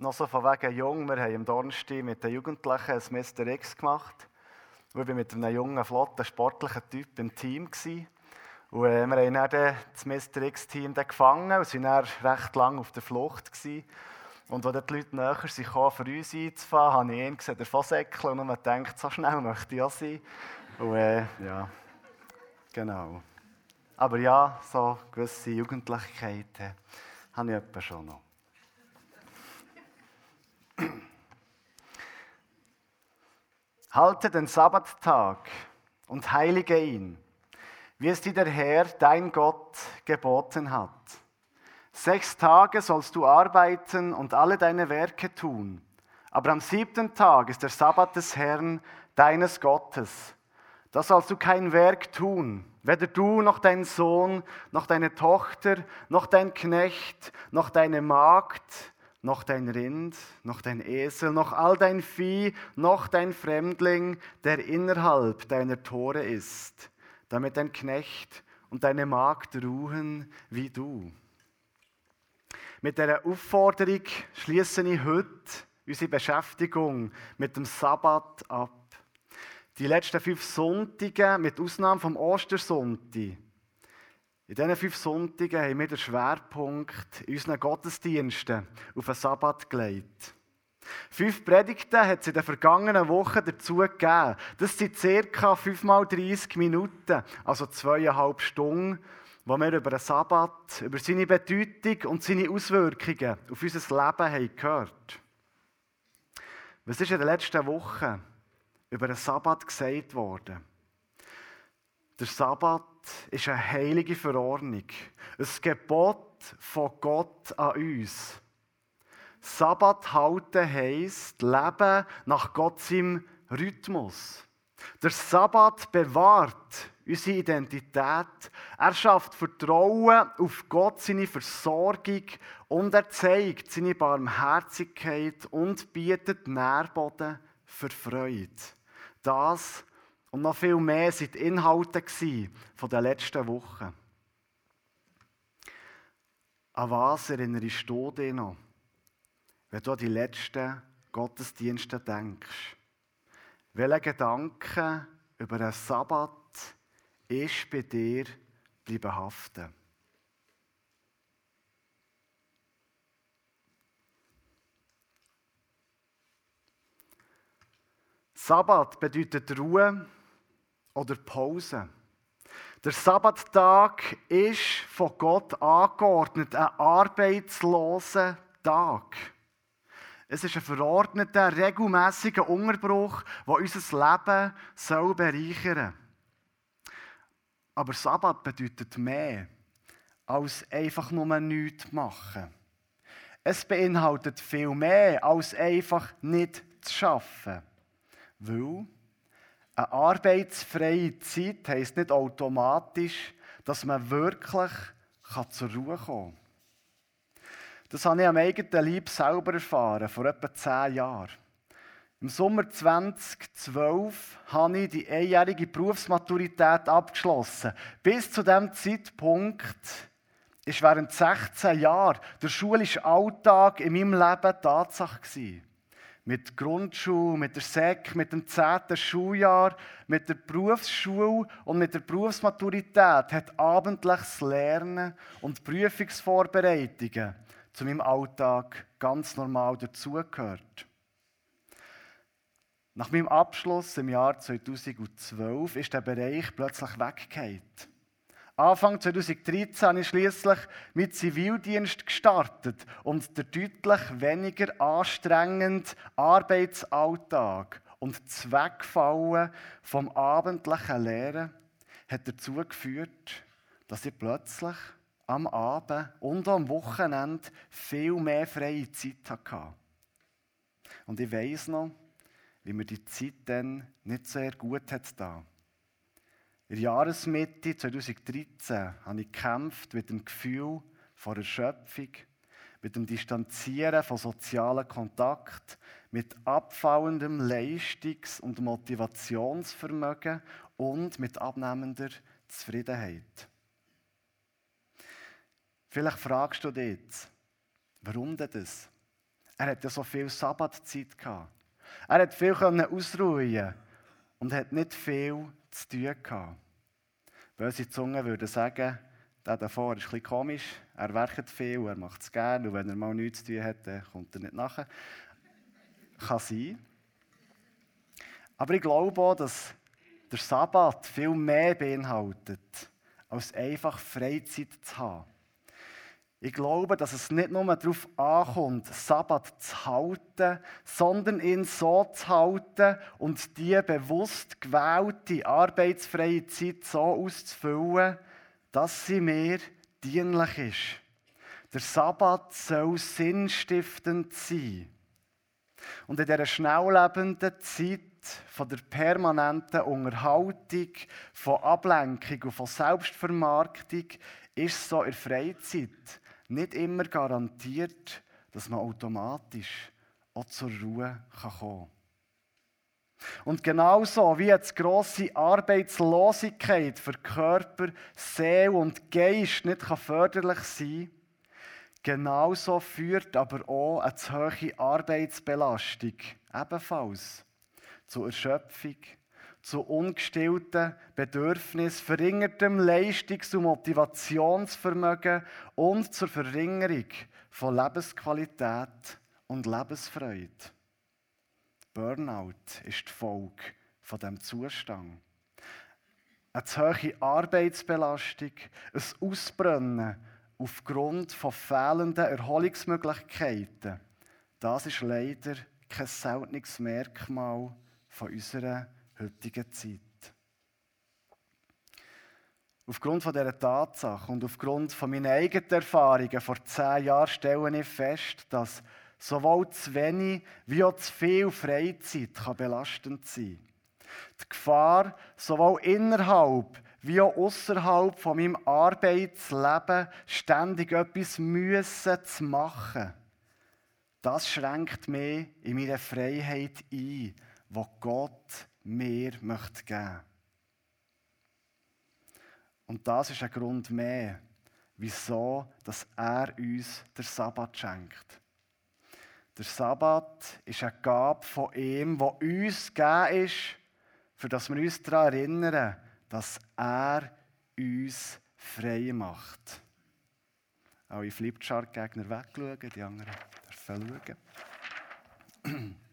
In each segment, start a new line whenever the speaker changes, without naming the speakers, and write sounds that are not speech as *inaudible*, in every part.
noch so von wegen jung. Wir haben am Donnerstag mit den Jugendlichen ein Mr. X gemacht. Wir waren mit einem jungen, flotten, sportlichen Typ im Team. Und äh, wir haben dann das Mr. X-Team gefangen und waren dann recht lange auf der Flucht. Und als die Leute näher sind, für uns einzufahren, habe ich ihn gesehen, davon säckeln und man denkt, so schnell möchte ich auch sein. Und äh, ja, genau. Aber ja, so gewisse Jugendlichkeiten habe ich etwa schon noch. Halte den Sabbattag und heilige ihn, wie es dir der Herr, dein Gott, geboten hat. Sechs Tage sollst du arbeiten und alle deine Werke tun. Aber am siebten Tag ist der Sabbat des Herrn, deines Gottes. Da sollst du kein Werk tun, weder du noch dein Sohn, noch deine Tochter, noch dein Knecht, noch deine Magd, noch dein Rind, noch dein Esel, noch all dein Vieh, noch dein Fremdling, der innerhalb deiner Tore ist, damit dein Knecht und deine Magd ruhen wie du. Mit der Aufforderung schließe ich heute unsere Beschäftigung mit dem Sabbat ab. Die letzten fünf Sonntage, mit Ausnahme vom Ostersonntag, in diesen fünf Sonntagen haben wir den Schwerpunkt in unseren Gottesdiensten auf den Sabbat gelegt. Fünf Predigten hat es in den vergangenen Wochen dazu gegeben. Das sind ca. 5 mal 30 Minuten, also zweieinhalb Stunden, wo wir über den Sabbat, über seine Bedeutung und seine Auswirkungen auf unser Leben haben gehört. Was ist in den letzten Wochen über den Sabbat gesagt worden? Der Sabbat ist eine heilige Verordnung, ein Gebot von Gott an uns. Sabbat halten heisst Leben nach Gottes Rhythmus. Der Sabbat bewahrt unsere Identität. Er schafft Vertrauen auf Gott, seine Versorgung und er zeigt seine Barmherzigkeit und bietet Nährboden für Freude. Das und noch viel mehr sind die Inhalte den letzten Wochen. An was erinnerst du dich noch, wenn du an die letzten Gottesdienste denkst? Welche Gedanken über einen Sabbat ist bei dir bleiben haften? Sabbat bedeutet Ruhe oder Pause. Der Sabbattag ist von Gott angeordnet, ein arbeitsloser Tag. Es ist ein verordneter, regelmäßiger Unterbruch, der unser Leben soll bereichern soll. Aber Sabbat bedeutet mehr als einfach nur nichts machen. Es beinhaltet viel mehr als einfach nicht zu arbeiten. Weil eine arbeitsfreie Zeit heisst nicht automatisch, dass man wirklich zur Ruhe kommen kann. Das habe ich am eigenen Leib selber erfahren, vor etwa zehn Jahren. Im Sommer 2012 habe ich die einjährige Berufsmaturität abgeschlossen. Bis zu diesem Zeitpunkt ist während 16 Jahren der schulische Alltag in meinem Leben Tatsache gewesen mit Grundschule, mit der SEC, mit dem 10. Schuljahr, mit der Berufsschule und mit der Berufsmaturität hat abendliches Lernen und Prüfungsvorbereitungen zu meinem Alltag ganz normal dazugehört. Nach meinem Abschluss im Jahr 2012 ist der Bereich plötzlich weggefallen. Anfang 2013 habe ich schließlich mit Zivildienst gestartet und der deutlich weniger anstrengende Arbeitsalltag und Zweckfallen vom abendlichen Lehren hat dazu geführt, dass ich plötzlich am Abend und am Wochenende viel mehr freie Zeit hatte. Und ich weiß noch, wie mir die Zeit dann nicht sehr gut hat da. In der Jahresmitte 2013 habe ich gekämpft mit dem Gefühl von Erschöpfung, mit dem Distanzieren von sozialen Kontakt, mit abfallendem Leistungs- und Motivationsvermögen und mit abnehmender Zufriedenheit. Vielleicht fragst du dich jetzt, warum denn das? Er hatte so viel Sabbatzeit. Er hat viel ausruhen und hat nicht viel zu tun gehabt. Böse Zungen würden sagen, der davor ist ein komisch, er werkt viel, er macht es gerne und wenn er mal nichts zu tun hat, dann kommt er nicht nachher. Kann sein. Aber ich glaube auch, dass der Sabbat viel mehr beinhaltet, als einfach Freizeit zu haben. Ich glaube, dass es nicht nur darauf ankommt, Sabbat zu halten, sondern ihn so zu halten und die bewusst gewählte arbeitsfreie Zeit so auszufüllen, dass sie mir dienlich ist. Der Sabbat soll sinnstiftend sein. Und in dieser schnelllebenden Zeit von der permanenten Unterhaltung, von Ablenkung und von Selbstvermarktung ist so in der Freizeit nicht immer garantiert, dass man automatisch auch zur Ruhe kommen kann. Und genauso wie jetzt grosse Arbeitslosigkeit für Körper, Seele und Geist nicht förderlich sein kann, genauso führt aber auch eine zu hohe Arbeitsbelastung ebenfalls zu Erschöpfung, zu ungestillten Bedürfnissen, verringertem Leistungs- und Motivationsvermögen und zur Verringerung von Lebensqualität und Lebensfreude. Burnout ist die Folge von dem Zustand. Eine zu hohe Arbeitsbelastung, ein Ausbrennen aufgrund von fehlenden Erholungsmöglichkeiten, das ist leider kein seltenes Merkmal von unserer heutigen Zeit. Aufgrund von dieser Tatsache und aufgrund von meinen eigenen Erfahrungen vor zehn Jahren stelle ich fest, dass sowohl zu wenig wie auch zu viel Freizeit kann belastend sein Die Gefahr, sowohl innerhalb wie auch außerhalb von meinem Arbeitsleben ständig etwas müssen zu machen, das schränkt mich in meiner Freiheit ein, die Gott mir möchte geben. Und das ist ein Grund mehr, wieso dass er uns den Sabbat schenkt. Der Sabbat ist eine Gabe von ihm, die uns gegeben ist, für das wir uns daran erinnern, dass er uns frei macht. Alle Flipchart-Gegner wegschauen, die anderen dürfen schauen. *clears throat*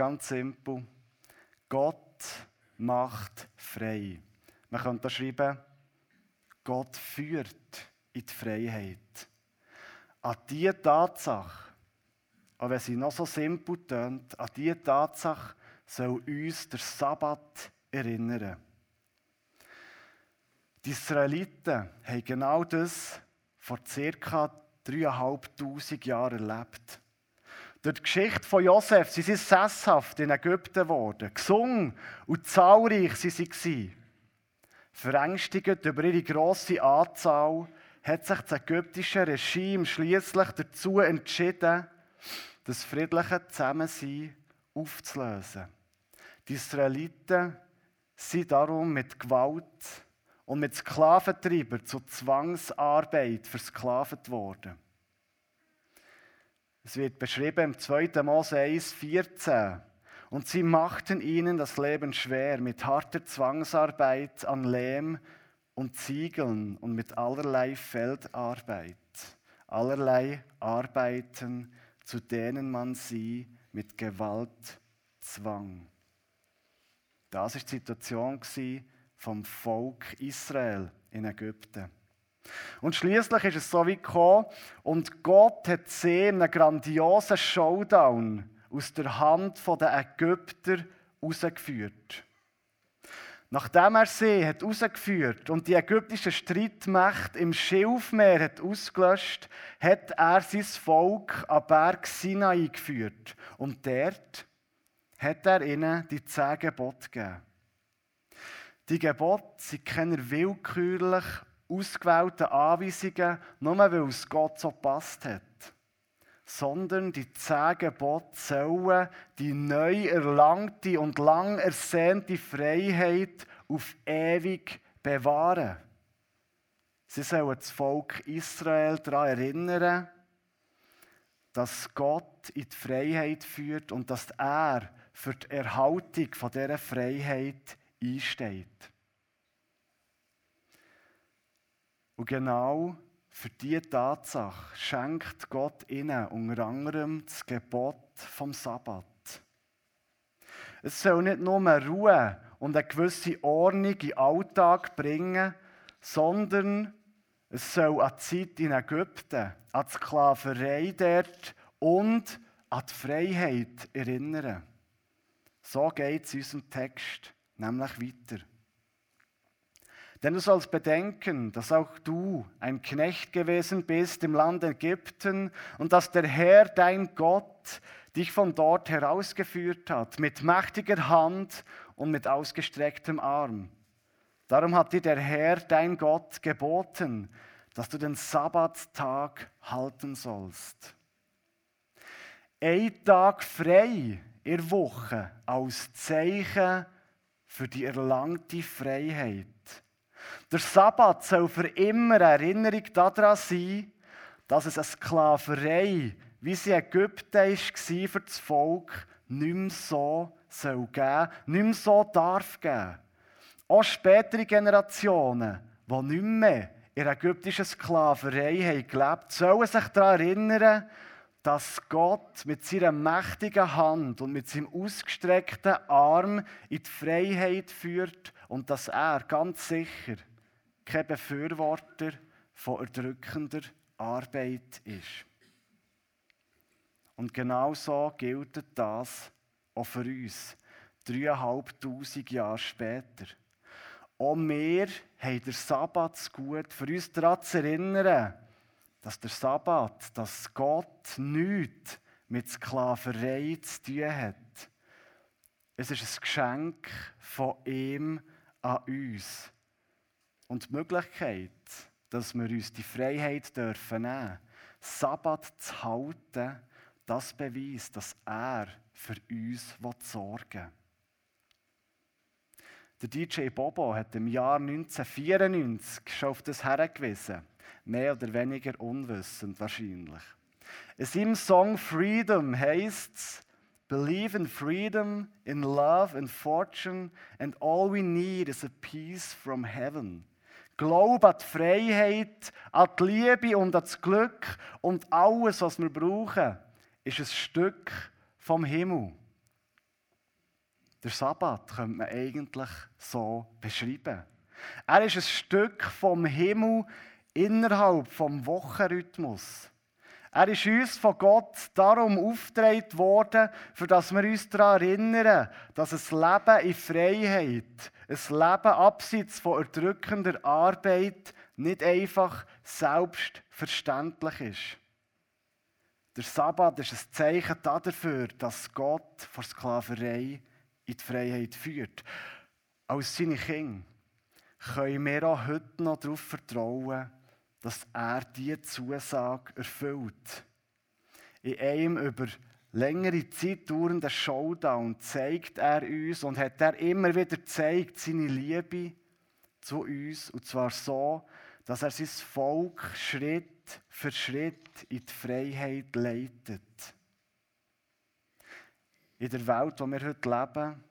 Ganz simpel. Gott macht frei. Man könnte da schreiben, Gott führt in die Freiheit. An diese Tatsache, auch wenn sie noch so simpel tönt, an diese Tatsache soll uns der Sabbat erinnern. Die Israeliten haben genau das vor ca. 3'500 Jahren erlebt. Durch die Geschichte von Josef sind sie sesshaft in Ägypten geworden. Gesungen und zahlreich sie waren. Verängstigt über ihre grosse Anzahl hat sich das ägyptische Regime schließlich dazu entschieden, das friedliche Zusammensein aufzulösen. Die Israeliten sind darum mit Gewalt und mit Sklaventreiber zur Zwangsarbeit versklavt worden. Es wird beschrieben im 2. Mose 1, 14. Und sie machten ihnen das Leben schwer mit harter Zwangsarbeit an Lehm und Ziegeln und mit allerlei Feldarbeit, allerlei Arbeiten, zu denen man sie mit Gewalt zwang. Das ist die Situation vom Volk Israel in Ägypten. Und schließlich ist es so wie gekommen und Gott hat sie in einem grandiosen Showdown aus der Hand der Ägypter rausgeführt. Nachdem er sie hat rausgeführt und die ägyptischen Streitmächte im Schilfmeer hat ausgelöscht, hat er sein Volk am Berg Sinai geführt. Und dort hat er ihnen die zehn Gebote gegeben. Die Gebote sind keine willkürlich ausgewählten Anweisungen, nur weil es Gott so passt hat. Sondern die zehn Gebote sollen die neu erlangte und lang ersehnte Freiheit auf ewig bewahren. Sie sollen das Volk Israel daran erinnern, dass Gott in die Freiheit führt und dass er für die Erhaltung dieser Freiheit einsteht. Und genau für diese Tatsache schenkt Gott ihnen unter anderem das Gebot vom Sabbat. Es soll nicht nur Ruhe und eine gewisse Ordnung in den Alltag bringen, sondern es soll an die Zeit in Ägypten, an die Sklaverei dort und an die Freiheit erinnern. So geht es in unserem Text nämlich weiter. Denn du sollst bedenken, dass auch du ein Knecht gewesen bist im Land Ägypten und dass der Herr, dein Gott, dich von dort herausgeführt hat, mit mächtiger Hand und mit ausgestrecktem Arm. Darum hat dir der Herr, dein Gott, geboten, dass du den Sabbattag halten sollst. Ein Tag frei in Woche als Zeichen für die erlangte Freiheit. Der Sabbat soll für immer Erinnerung daran sein, dass es eine Sklaverei, wie sie in Ägypten war für das Volk, nicht mehr so soll geben, nicht mehr so darf geben. Auch spätere Generationen, die nicht mehr in der ägyptischen Sklaverei haben gelebt, sollen sich daran erinnern, dass Gott mit seiner mächtigen Hand und mit seinem ausgestreckten Arm in die Freiheit führt und dass er ganz sicher kein Befürworter von erdrückender Arbeit ist. Und genau so gilt das auch für uns, dreieinhalbtausend Jahre später. Auch wir haben den Sabbat gut, für uns daran zu erinnern, dass der Sabbat, dass Gott nichts mit Sklaverei zu tun hat. Es ist ein Geschenk von ihm an uns. Und die Möglichkeit, dass wir uns die Freiheit dürfen nehmen, Sabbat zu halten, das beweist, dass er für uns sorgen will. Der DJ Bobo hat im Jahr 1994 schon auf das hergewiesen. Mehr oder weniger unwissend wahrscheinlich. In seinem Song Freedom heißt es, Believe in freedom, in love and fortune, and all we need is a peace from heaven. Glaube an die Freiheit, an die Liebe und an das Glück und alles, was wir brauchen, ist ein Stück vom Himmel. Der Sabbat könnte man eigentlich so beschreiben. Er ist ein Stück vom Himmel innerhalb vom Wochenrhythmus. Er ist uns von Gott darum aufgetragen worden, für dass wir uns daran erinnern, dass ein Leben in Freiheit, ein Leben abseits von erdrückender Arbeit nicht einfach selbstverständlich ist. Der Sabbat ist ein Zeichen dafür, dass Gott vor Sklaverei in die Freiheit führt. Als seine Kinder können wir auch heute noch darauf vertrauen, dass er diese Zusage erfüllt. In einem über längere Zeit dauernden Showdown zeigt er uns und hat er immer wieder gezeigt seine Liebe zu uns und zwar so, dass er sein Volk Schritt für Schritt in die Freiheit leitet. In der Welt, in der wir heute leben,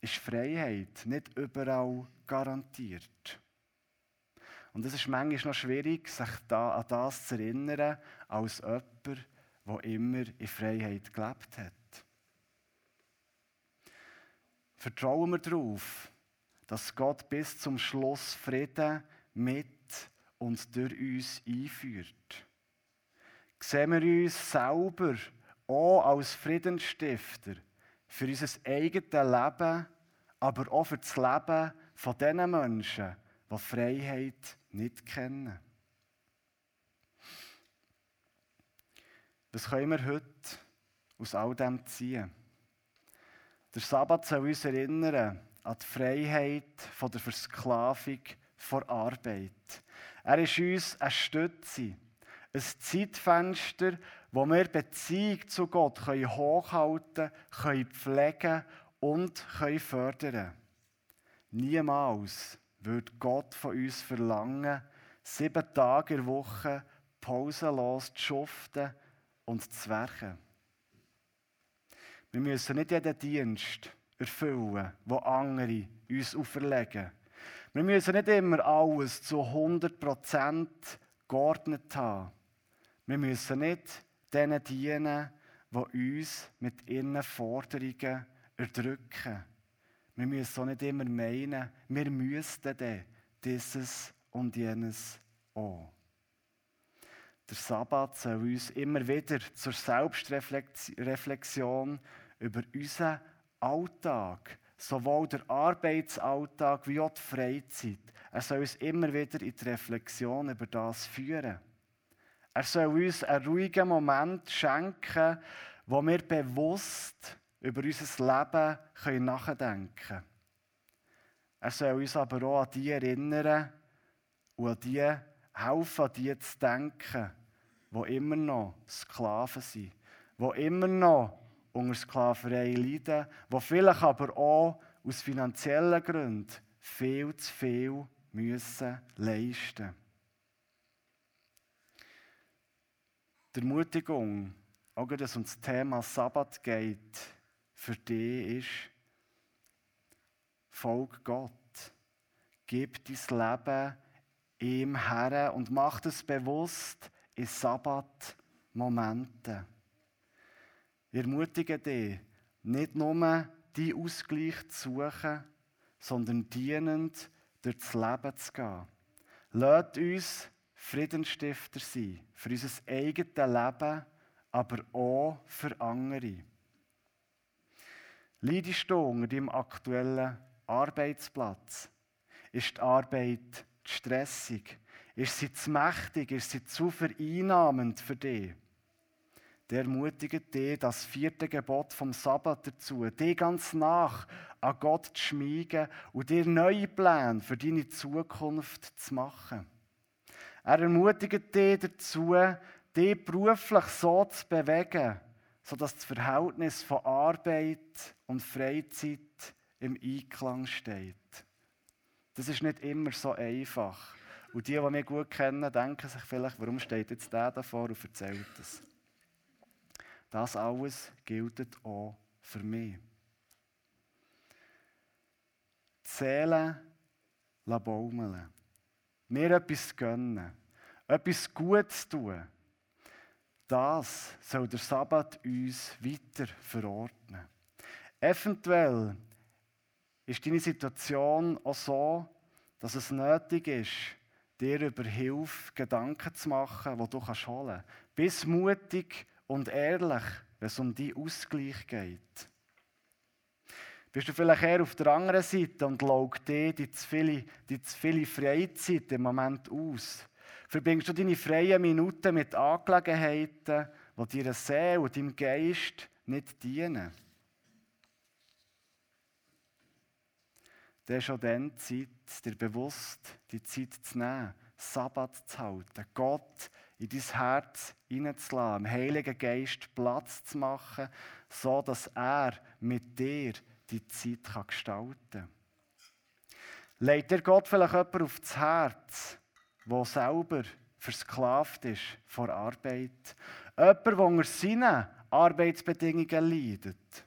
ist Freiheit nicht überall garantiert. Und es ist manchmal noch schwierig, sich da an das zu erinnern, als jemand, der immer in Freiheit gelebt hat. Vertrauen wir darauf, dass Gott bis zum Schluss Frieden mit und durch uns einführt. Sehen wir uns selber auch als Friedensstifter für unser eigenes Leben, aber auch für das Leben von diesen Menschen, die Freiheit nicht kennen. Was können wir heute aus all dem ziehen? Der Sabbat soll uns erinnern an die Freiheit von der Versklavung vor Arbeit. Er ist uns eine Stütze, ein Zeitfenster, wo wir Beziehung zu Gott können hochhalten können, pflegen und können fördern Niemals wird Gott von uns verlangen, sieben Tage in der Woche pausenlos zu schuften und zu werken. Wir müssen nicht jeden Dienst erfüllen, wo andere uns auferlegen. Wir müssen nicht immer alles zu 100% geordnet haben. Wir müssen nicht denen dienen, die uns mit ihren Forderungen erdrücken. Wir müssen auch nicht immer meinen, wir müssten dann dieses und jenes auch. Der Sabbat soll uns immer wieder zur Selbstreflexion über unseren Alltag, sowohl der Arbeitsalltag wie auch die Freizeit, er soll uns immer wieder in die Reflexion über das führen. Er soll uns einen ruhigen Moment schenken, wo wir bewusst über unser Leben können nachdenken können. Er soll uns aber auch an die erinnern und an die helfen, an die zu denken, die immer noch Sklaven sind, die immer noch unter Sklaverei leiden, die vielleicht aber auch aus finanziellen Gründen viel zu viel müssen leisten. Die Ermutigung, auch dass es um das Thema Sabbat geht, für dich ist, folg Gott. Gib dein Leben ihm her und mach es bewusst in Sabbat-Momenten. Ich ermutige dich, nicht nur die Ausgleich zu suchen, sondern dienend durch das Leben zu gehen. Lasst uns Friedensstifter sein, für unser eigenes Leben, aber auch für andere. Leidest du unter deinem aktuellen Arbeitsplatz? Ist die Arbeit zu stressig? Ist sie zu mächtig? Ist sie zu vereinnahmend für dich? Der ermutigt dich, das vierte Gebot vom Sabbat dazu, dich ganz nach an Gott zu schmiegen und dir neue Pläne für deine Zukunft zu machen. Er ermutigt dich dazu, dich beruflich so zu bewegen, sodass das Verhältnis von Arbeit und Freizeit im Einklang steht. Das ist nicht immer so einfach. Und die, die mich gut kennen, denken sich vielleicht, warum steht jetzt der davor und erzählt das. Das alles gilt auch für mich. Zählen, baumeln. Mir etwas gönnen. Etwas Gutes tun. Das soll der Sabbat uns weiter verordnen. Eventuell ist deine Situation auch so, dass es nötig ist, dir über Hilfe Gedanken zu machen, die du holen kannst. Bist mutig und ehrlich, wenn es um die Ausgleich geht. Bist du vielleicht eher auf der anderen Seite und laugt dir die zu viele, die zu viele Freizeit im Moment aus? Verbringst du deine freien Minuten mit Angelegenheiten, die deiner Seele und deinem Geist nicht dienen? Dann ist schon dann Zeit, dir bewusst die Zeit zu nehmen, Sabbat zu halten, Gott in dein Herz hineinzulassen, dem Heiligen Geist Platz zu machen, so dass er mit dir die Zeit gestalten kann. Legt dir Gott vielleicht jemand auf das Herz, der selber versklavt ist vor Arbeit? Jemand, der unter seinen Arbeitsbedingungen leidet?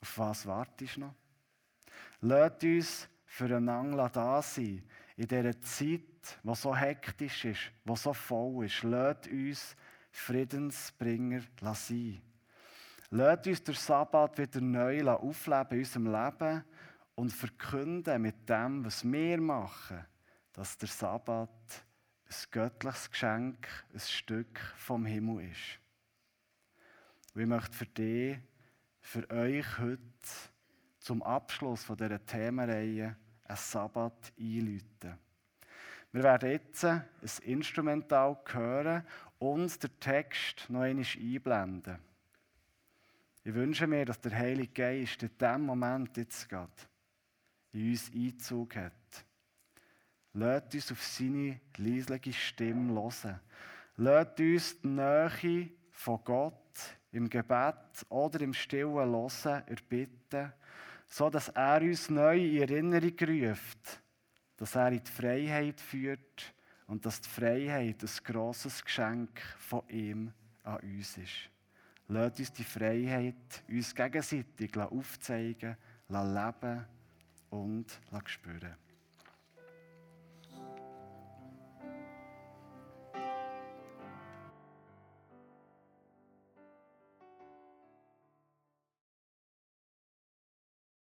Auf was wartest du noch? Lasst uns füreinander da sein, in dieser Zeit, die so hektisch ist, die so voll ist. Lasst uns Friedensbringer sein. Lasst uns den Sabbat wieder neu aufleben in unserem Leben und verkünden mit dem, was wir machen, dass der Sabbat ein göttliches Geschenk, ein Stück vom Himmel ist. Und ich möchte für dich, für euch heute zum Abschluss von dieser Themenreihe ein Sabbat einläuten. Wir werden jetzt ein Instrumental hören und den Text noch einmal einblenden. Ich wünsche mir, dass der Heilige Geist in diesem Moment jetzt gerade in uns Einzug hat. Lasst uns auf seine leisliche Stimme hören. Lasst uns die Nähe von Gott im Gebet oder im Stillen hören, erbitten so dass er uns neu in Erinnerung ruft, dass er in die Freiheit führt und dass die Freiheit ein grosses Geschenk von ihm an uns ist. Lasst uns die Freiheit uns gegenseitig aufzeigen, leben und spüren.